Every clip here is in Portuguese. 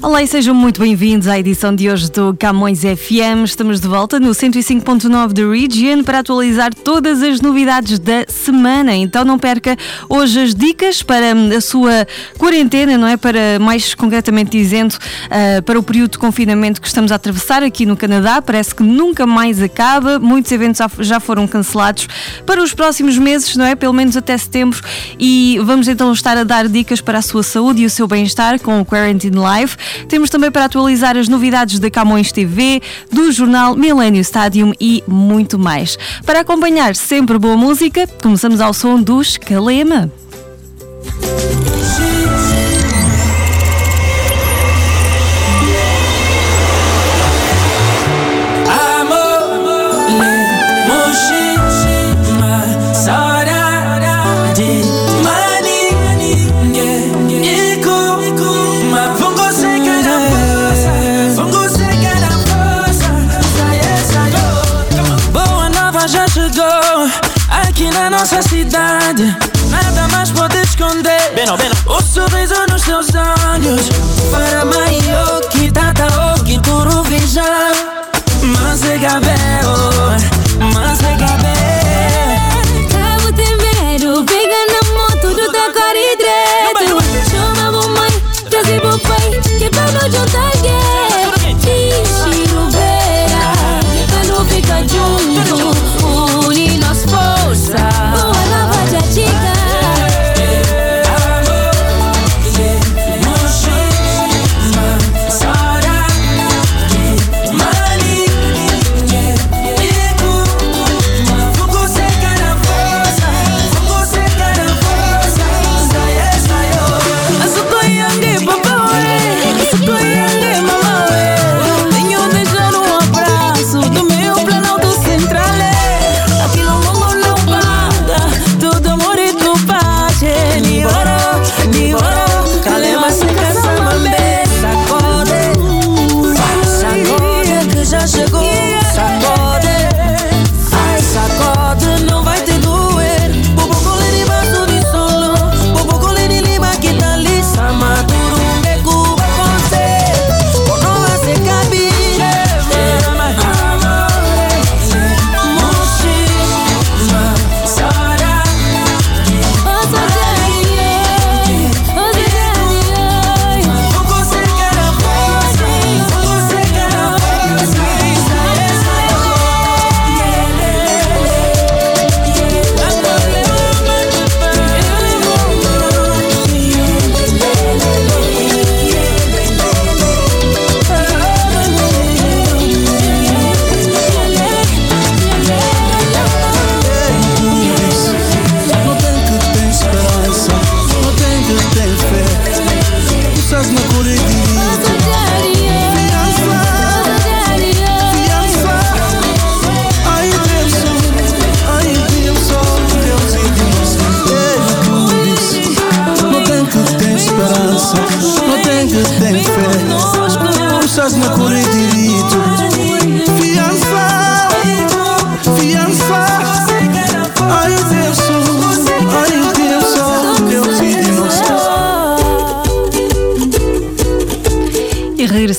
Olá e sejam muito bem-vindos à edição de hoje do Camões FM. Estamos de volta no 105.9 da Region para atualizar todas as novidades da semana. Então não perca hoje as dicas para hum, a sua quarentena, não é? Para mais concretamente dizendo, uh, para o período de confinamento que estamos a atravessar aqui no Canadá. Parece que nunca mais acaba. Muitos eventos já foram cancelados para os próximos meses, não é? Pelo menos até setembro. E vamos então estar a dar dicas para a sua saúde e o seu bem-estar com o Quarantine Live. Temos também para atualizar as novidades da Camões TV, do jornal Millennium Stadium e muito mais. Para acompanhar sempre boa música, começamos ao som dos Calema.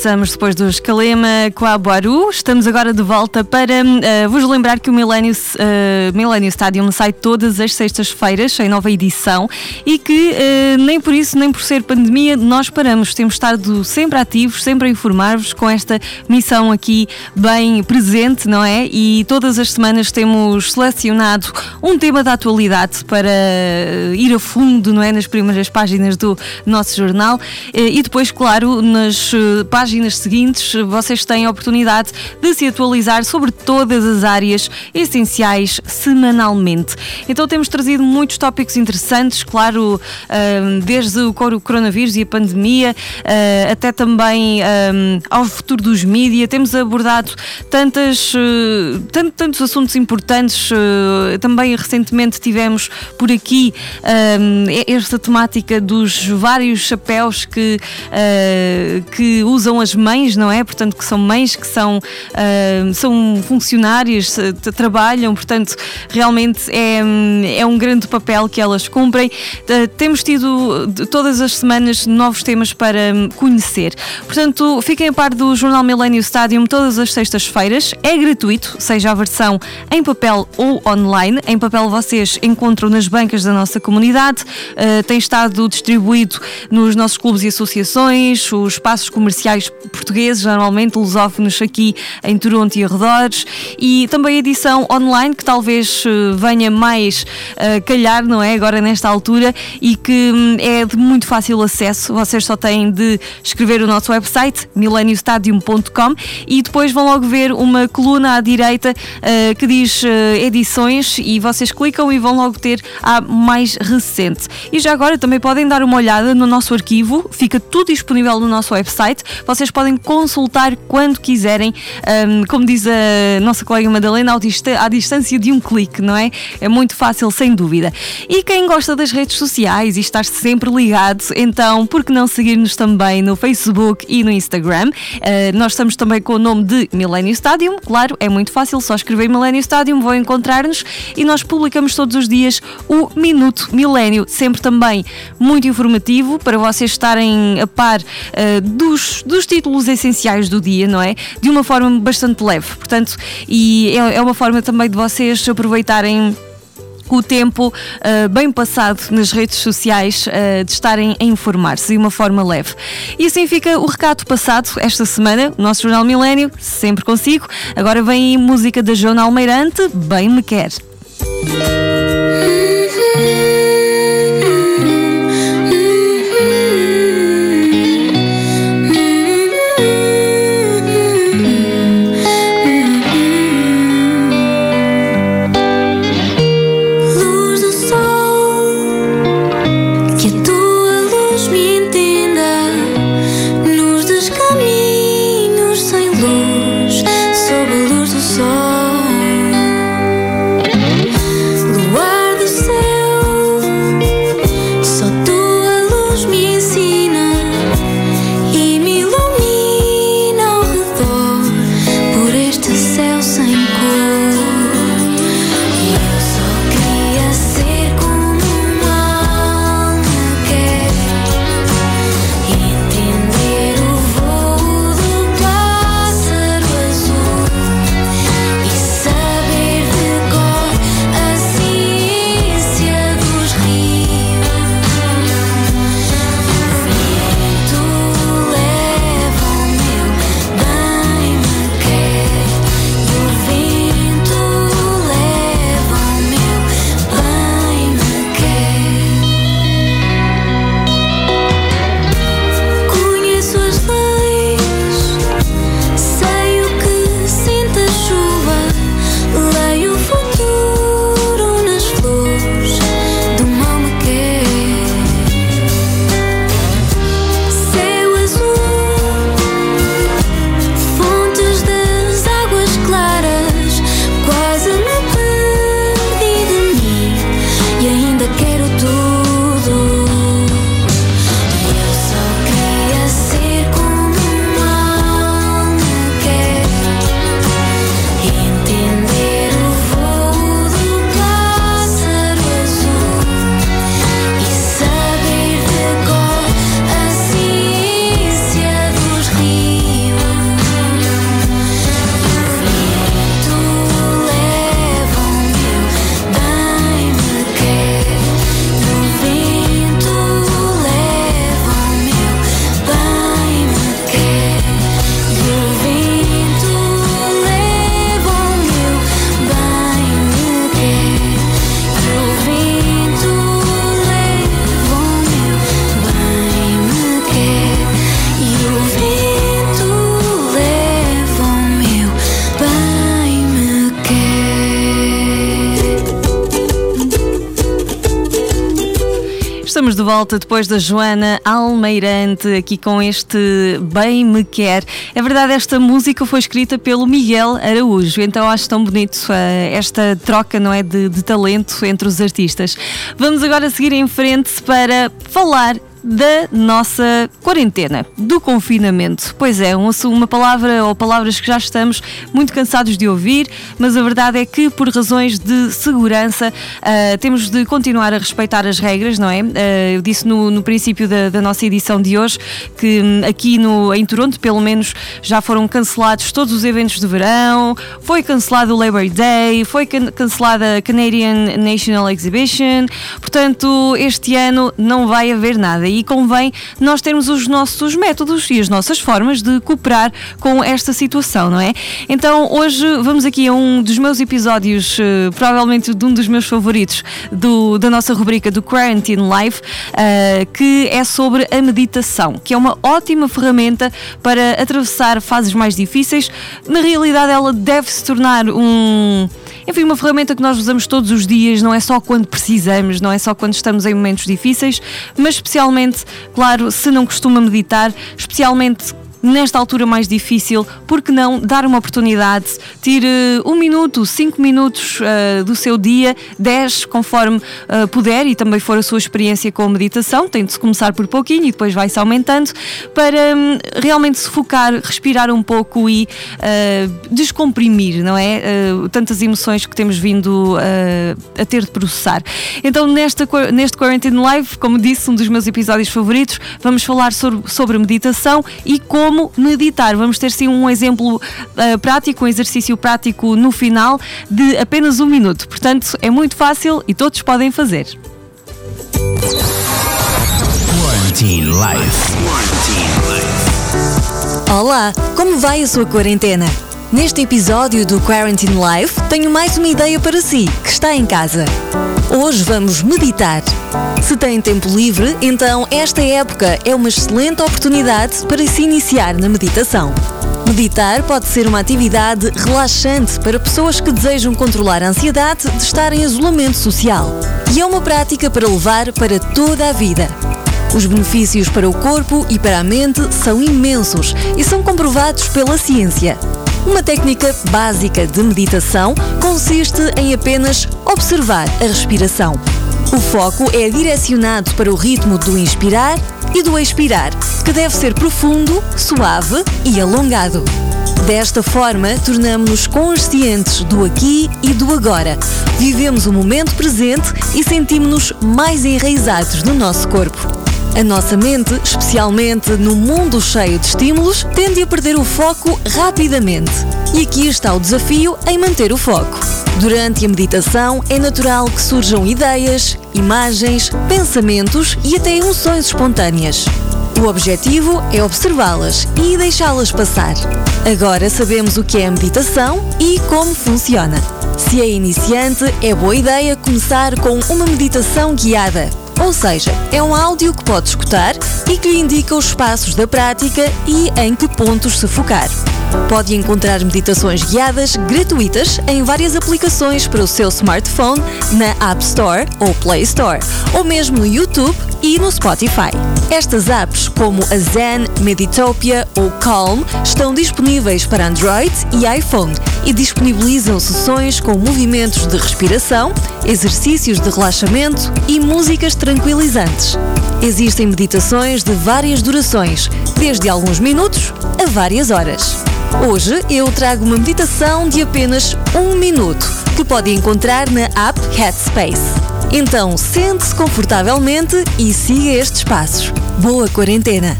Regressamos depois do Escalema com a Boaru. Estamos agora de volta para eh, vos lembrar que o Millennium, eh, Millennium Stadium sai todas as sextas-feiras, em nova edição, e que eh, nem por isso, nem por ser pandemia, nós paramos. Temos estado sempre ativos, sempre a informar-vos com esta missão aqui bem presente, não é? E todas as semanas temos selecionado um tema da atualidade para ir a fundo, não é? Nas primeiras páginas do nosso jornal e depois, claro, nas páginas páginas seguintes vocês têm a oportunidade de se atualizar sobre todas as áreas essenciais semanalmente. Então temos trazido muitos tópicos interessantes, claro, desde o coronavírus e a pandemia, uh, até também ao futuro dos mídias. Temos abordado tantas, tant, tantos assuntos importantes. Uh, também recentemente tivemos por aqui esta temática dos vários chapéus que, que usam as mães, não é? Portanto, que são mães que são, são funcionárias, trabalham, portanto, realmente é, é um grande papel que elas cumprem. temos tido todas as semanas novos temas para conhecer. Portanto, fiquem a par do Jornal Millennium Stadium todas as sextas-feiras. É gratuito, seja a versão em papel ou online. Em papel vocês encontram nas bancas da nossa comunidade. Uh, tem estado distribuído nos nossos clubes e associações, os espaços comerciais portugueses, normalmente lusófonos aqui em Toronto e arredores. E também a edição online, que talvez uh, venha mais uh, calhar, não é? Agora nesta altura e que um, é de muito fácil acesso. Vocês só têm de escrever o nosso website, mileniostadium.com, e depois vão logo ver uma coluna à direita uh, que diz uh, edições e vocês clicam e vão logo ter a mais recente. E já agora também podem dar uma olhada no nosso arquivo, fica tudo disponível no nosso website. Vocês podem consultar quando quiserem, um, como diz a nossa colega Madalena, à distância de um clique, não é? É muito fácil, sem dúvida. E quem gosta das redes sociais e estar sempre ligado, então, por que não seguir-nos também no Facebook e no Instagram? Uh, nós estamos também com o nome de Millennium Stadium, claro, é muito fácil, só escrever Millennium Stadium, vão encontrar-nos e nós publicamos todos os dias o Minuto Milênio, sempre também muito informativo para vocês estarem a par uh, dos, dos títulos essenciais do dia, não é? De uma forma bastante leve, portanto, e é, é uma forma também de vocês aproveitarem o tempo uh, bem passado nas redes sociais uh, de estarem a informar-se de uma forma leve. E assim fica o recado passado esta semana, o nosso Jornal Milênio, sempre consigo. Agora vem música da Joana Almeirante, Bem Me Quer. Volta depois da Joana Almeirante aqui com este Bem Me Quer. É verdade, esta música foi escrita pelo Miguel Araújo, então acho tão bonito uh, esta troca, não é, de, de talento entre os artistas. Vamos agora seguir em frente para falar da nossa quarentena, do confinamento. Pois é, uma palavra ou palavras que já estamos muito cansados de ouvir, mas a verdade é que por razões de segurança uh, temos de continuar a respeitar as regras, não é? Uh, eu disse no, no princípio da, da, nossa edição de hoje que um, aqui no, em Toronto, pelo menos, já foram cancelados todos os eventos de verão, foi cancelado o Labor Day, foi can cancelada a Canadian National Exhibition, portanto, este ano não vai haver nada e convém nós termos os nossos métodos e as nossas formas de cooperar com esta situação, não é? Então hoje vamos aqui a um dos meus episódios, uh, provavelmente de um dos meus favoritos do, da nossa rubrica do Quarantine Life, uh, que é sobre a meditação, que é uma ótima ferramenta para atravessar fases mais difíceis. Na realidade, ela deve se tornar um enfim, uma ferramenta que nós usamos todos os dias, não é só quando precisamos, não é só quando estamos em momentos difíceis, mas especialmente, claro, se não costuma meditar, especialmente nesta altura mais difícil, por que não dar uma oportunidade? Tire um minuto, cinco minutos uh, do seu dia, dez, conforme uh, puder e também for a sua experiência com a meditação. Tente-se começar por pouquinho e depois vai-se aumentando para um, realmente se focar, respirar um pouco e uh, descomprimir, não é? tantas emoções que temos vindo a ter de processar. Então, nesta, neste Quarantine Live, como disse, um dos meus episódios favoritos, vamos falar sobre, sobre meditação e como como meditar. Vamos ter sim um exemplo uh, prático, um exercício prático no final de apenas um minuto. Portanto, é muito fácil e todos podem fazer. Quarantine Life. Olá, como vai a sua quarentena? Neste episódio do Quarantine Life, tenho mais uma ideia para si, que está em casa. Hoje vamos meditar. Se tem tempo livre, então esta época é uma excelente oportunidade para se iniciar na meditação. Meditar pode ser uma atividade relaxante para pessoas que desejam controlar a ansiedade de estar em isolamento social. E é uma prática para levar para toda a vida. Os benefícios para o corpo e para a mente são imensos e são comprovados pela ciência. Uma técnica básica de meditação consiste em apenas observar a respiração. O foco é direcionado para o ritmo do inspirar e do expirar, que deve ser profundo, suave e alongado. Desta forma, tornamos-nos conscientes do aqui e do agora. Vivemos o momento presente e sentimos-nos mais enraizados no nosso corpo. A nossa mente, especialmente no mundo cheio de estímulos, tende a perder o foco rapidamente. E aqui está o desafio em manter o foco. Durante a meditação, é natural que surjam ideias, imagens, pensamentos e até emoções espontâneas. O objetivo é observá-las e deixá-las passar. Agora sabemos o que é a meditação e como funciona. Se é iniciante, é boa ideia começar com uma meditação guiada ou seja, é um áudio que pode escutar e que lhe indica os passos da prática e em que pontos se focar. Pode encontrar meditações guiadas gratuitas em várias aplicações para o seu smartphone na App Store ou Play Store, ou mesmo no YouTube e no Spotify. Estas apps, como a Zen, Meditopia ou Calm, estão disponíveis para Android e iPhone e disponibilizam sessões com movimentos de respiração, exercícios de relaxamento e músicas tranquilizantes. Existem meditações de várias durações, desde alguns minutos a várias horas. Hoje eu trago uma meditação de apenas um minuto que pode encontrar na app Headspace. Então sente-se confortavelmente e siga estes passos. Boa quarentena!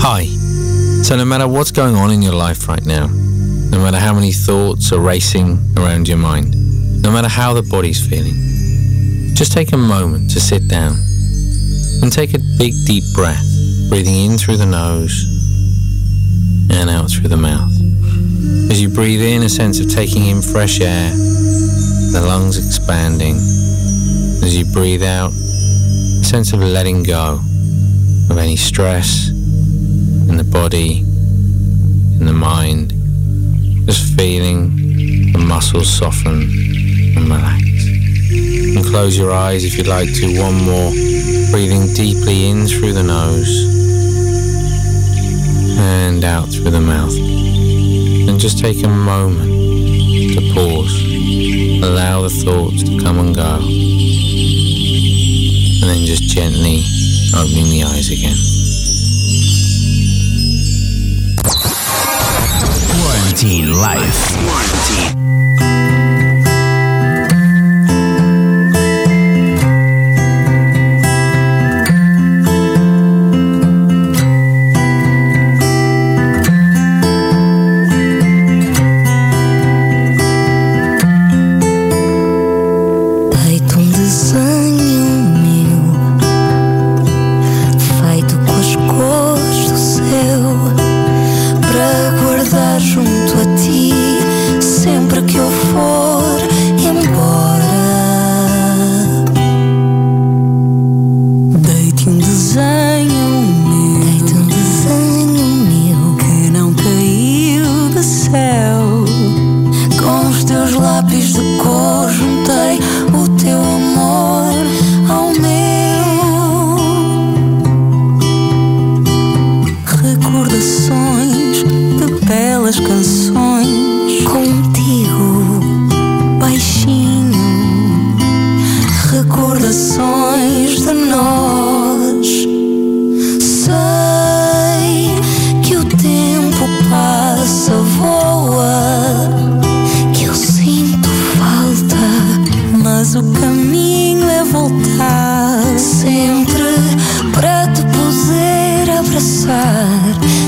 Hi. So, no matter what's going on in your life right now, no matter how many thoughts are racing around your mind, no matter how the body's feeling, just take a moment to sit down and take a big deep breath, breathing in through the nose and out through the mouth. As you breathe in, a sense of taking in fresh air the lungs expanding. As you breathe out, a sense of letting go of any stress in the body, in the mind, just feeling the muscles soften and relax. can close your eyes if you'd like to. One more. Breathing deeply in through the nose and out through the mouth. And just take a moment to pause. Allow the thoughts to come and go. And then just gently opening the eyes again. Quarantine life. Quarantine.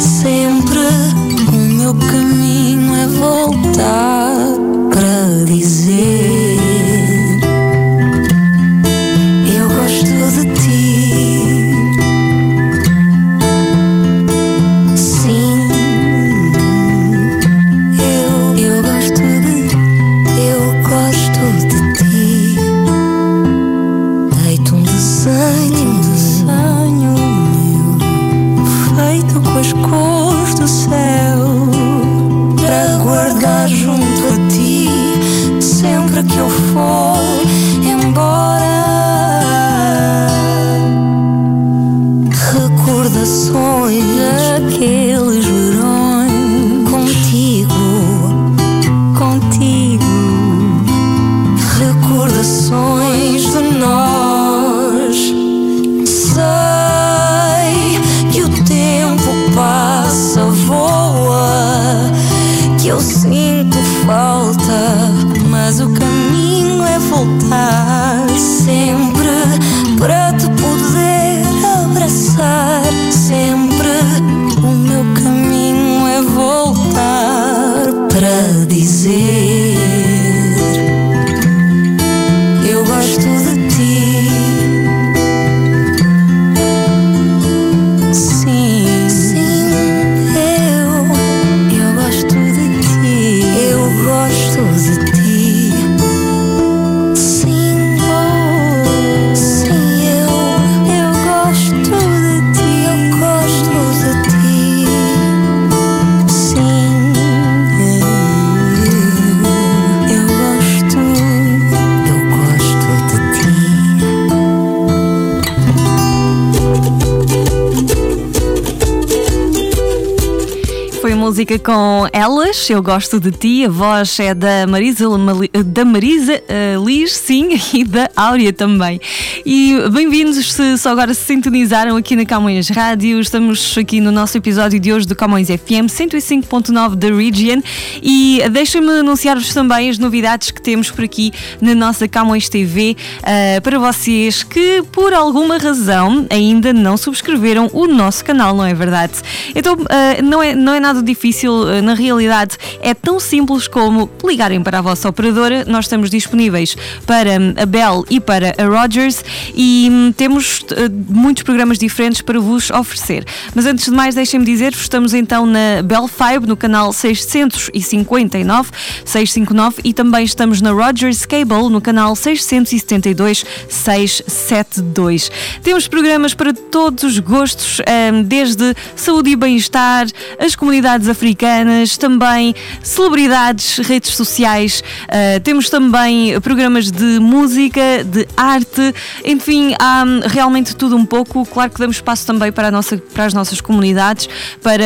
Sempre o meu caminho é voltar Música com Elas, Eu Gosto de Ti. A voz é da Marisa, da Marisa eh, Liz, sim, e da Áurea também. E bem-vindos se só agora se sintonizaram aqui na Camões Rádio. Estamos aqui no nosso episódio de hoje do Camões FM 105.9 da Region. E deixem-me anunciar-vos também as novidades que temos por aqui na nossa Camões TV eh, para vocês que, por alguma razão, ainda não subscreveram o nosso canal, não é verdade? Então, eh, não, é, não é nada difícil, eh, na realidade, é tão simples como ligarem para a vossa operadora. Nós estamos disponíveis para hum, a Bell e para a Rogers e hum, temos eh, muitos programas diferentes para vos oferecer. Mas antes de mais, deixem-me dizer-vos, estamos então na Bell Fibe, no canal 659, 659 e também estamos na Rogers Cable, no canal 672, 672. Temos programas para todos os gostos, hum, desde saúde e bem-estar, as comunidades africanas, também celebridades, redes sociais, uh, temos também programas de música, de arte, enfim, há realmente tudo um pouco. Claro que damos espaço também para, nossa, para as nossas comunidades, para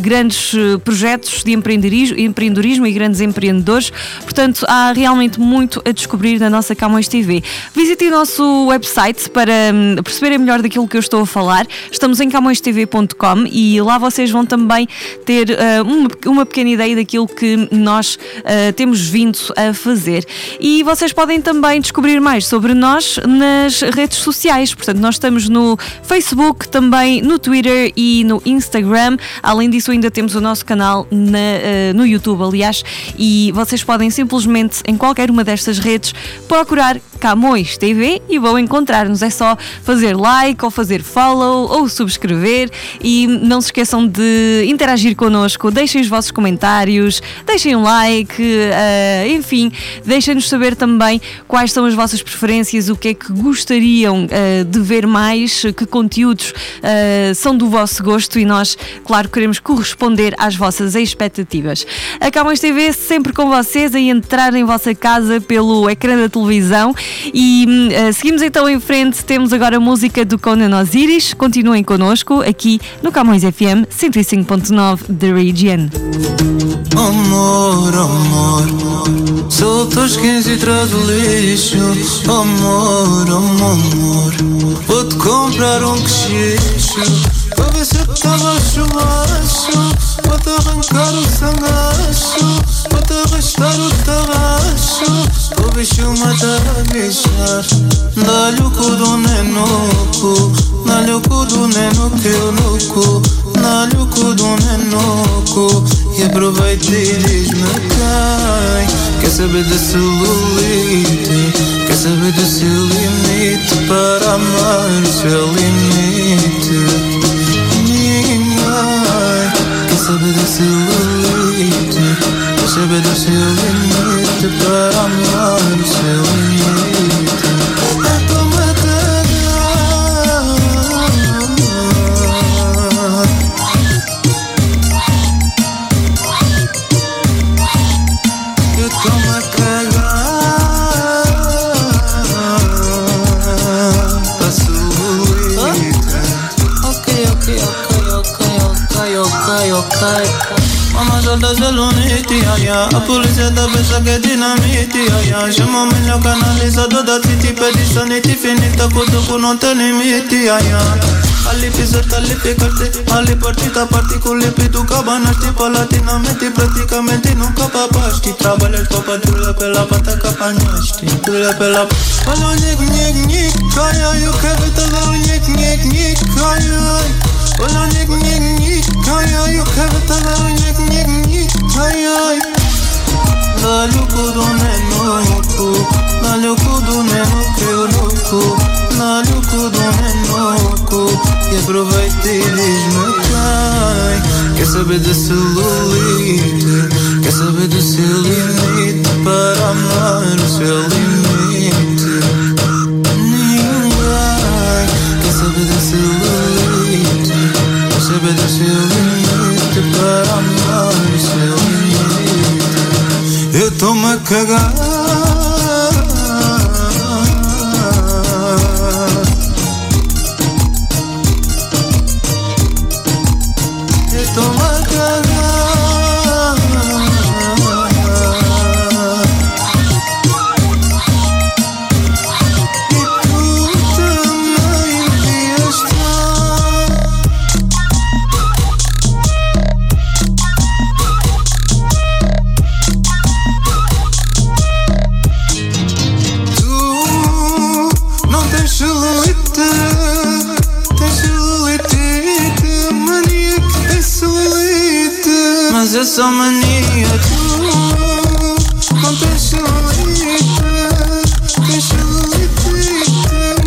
grandes eh, projetos de empreendedorismo, empreendedorismo e grandes empreendedores. Portanto, há realmente muito a descobrir na nossa Camões TV. Visite o nosso website para hum, perceberem melhor daquilo que eu estou a falar. Estamos em camõestv.com e lá vocês vão também ter uh, uma, uma, pequena ideia daquilo que nós uh, temos vindo a fazer. E vocês podem também descobrir mais sobre nós nas redes sociais. Portanto, nós estamos no Facebook, também no Twitter e no Instagram. Além disso, ainda temos o nosso canal na, uh, no YouTube, aliás, e vocês podem simplesmente em qualquer uma destas redes procurar Camões TV e vão encontrar-nos. É só fazer like ou fazer follow ou subscrever e não se esqueçam de interagir connosco, deixem os vossos comentários, deixem um like, uh, enfim, deixem-nos saber também quais são as vossas preferências, o que é que gostariam uh, de ver mais, que conteúdos uh, são do vosso gosto e nós, claro, queremos corresponder às vossas expectativas. A Camões TV sempre com vocês a entrar em vossa casa pelo ecrã da televisão e uh, seguimos então em frente. Temos agora a música do Conan Osiris. Continuem connosco aqui no Camões FM 105.9 The Region. Amor, amor, soltas 15 e traz o lixo. Amor, amor, amor, vou-te comprar um queixo. Para ver se estava chumacho Para-te arrancar o sangacho Para-te arrastar o tarracho O bicho mata a bichar Dá-lhe o cu do nenoco Dá-lhe o cu do neno que eu no cu Dá-lhe o cu do nenoco E aproveita e diz-me quem Quer saber da celulite Quer saber do seu limite? Para amar o seu limite. Quer saber do seu limite? Quer saber do seu limite? Para amar o seu limite A pulseta pensa che è dinamiti Aia, siamo meglio canalizzato da zitti Per i saniti finita con tu non te ne metti Aia Ali पे सर तली पे करते अली पड़ती ता पड़ती कुले पे तू का बनाती पलाती ना में ती प्रति का में तीनों का पापाष्टी ट्रबलेट को पर दूला पे लापता का पानाष्टी दूला पे लाप पलो निक निक निक काया यू खेवे तो लो निक निक निक काया पलो निक निक निक काया यू खेवे तो लो निक निक निक काया neno que eu louco Dá-lhe o cu do nenoco E aproveita e diz-me quem Quer saber da celulite Quer saber do seu limite Para amar o seu limite? Ninguém Quer saber da celulite Quer saber do seu limite Para amar o seu limite Eu tô-me a cagar é só mania. Tu não tens celulite, tens celulite,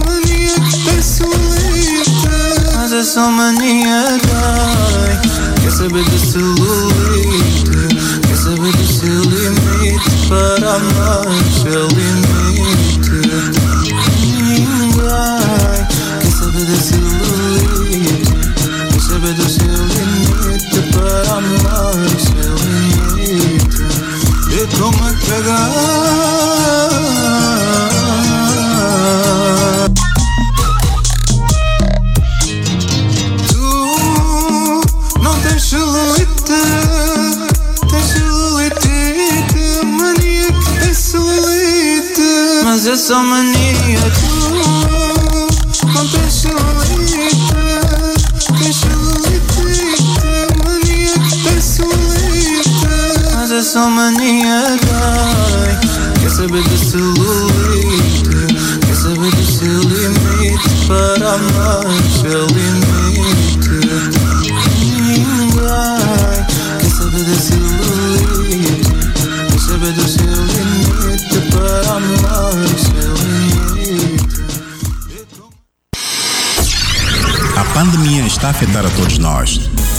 mania que tens celulite, mas é só mania. Ai, quer saber do celulite, quer saber do seu limite para amar o seu limite. Seu limite Dai Quer saber de celulite Quer saber do seu limite Para amar seu limite A pandemia está a afetar a todos nós.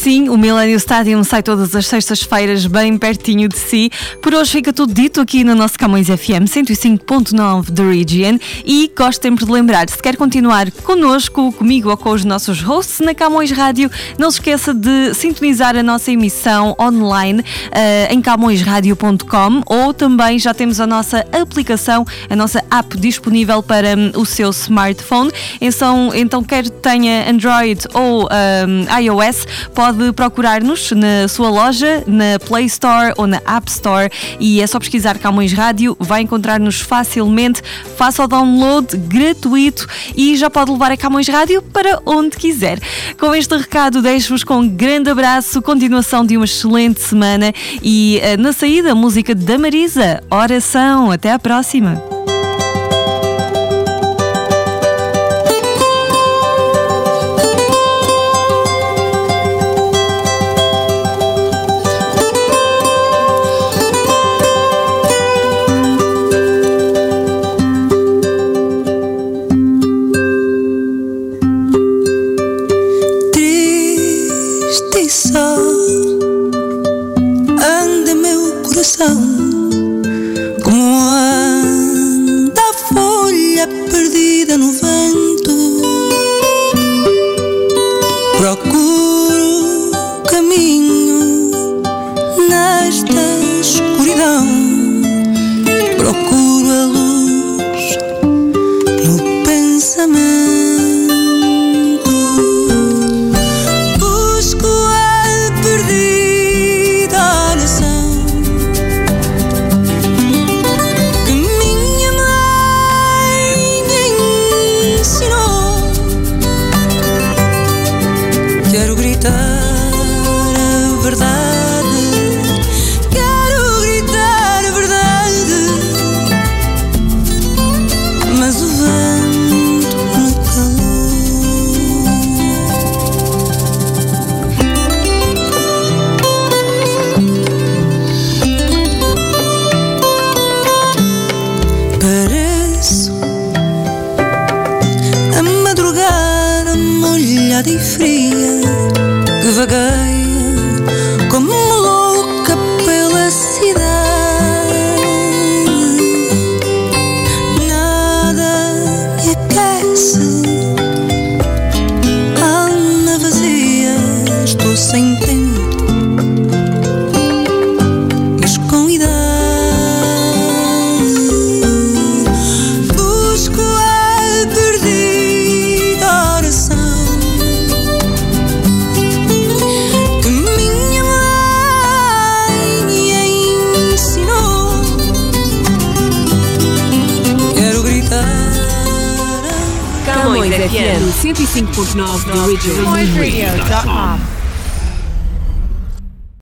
Sim, o Millennium Stadium sai todas as sextas-feiras bem pertinho de si. Por hoje fica tudo dito aqui no nosso Camões FM 105.9 da Region e gosto sempre de lembrar, se quer continuar connosco, comigo ou com os nossos hosts na Camões Rádio, não se esqueça de sintonizar a nossa emissão online eh, em camõesradio.com ou também já temos a nossa aplicação, a nossa app disponível para hum, o seu smartphone. Então, então quer tenha Android ou hum, iOS, pode procurar-nos na sua loja, na Play Store ou na App Store e é só pesquisar Camões Rádio, vai encontrar-nos facilmente, faça o download gratuito e já pode levar a Camões Rádio para onde quiser. Com este recado, deixo-vos com um grande abraço, continuação de uma excelente semana e eh, na saída, música da Marisa, Oração. Até à próxima. Perdida no vento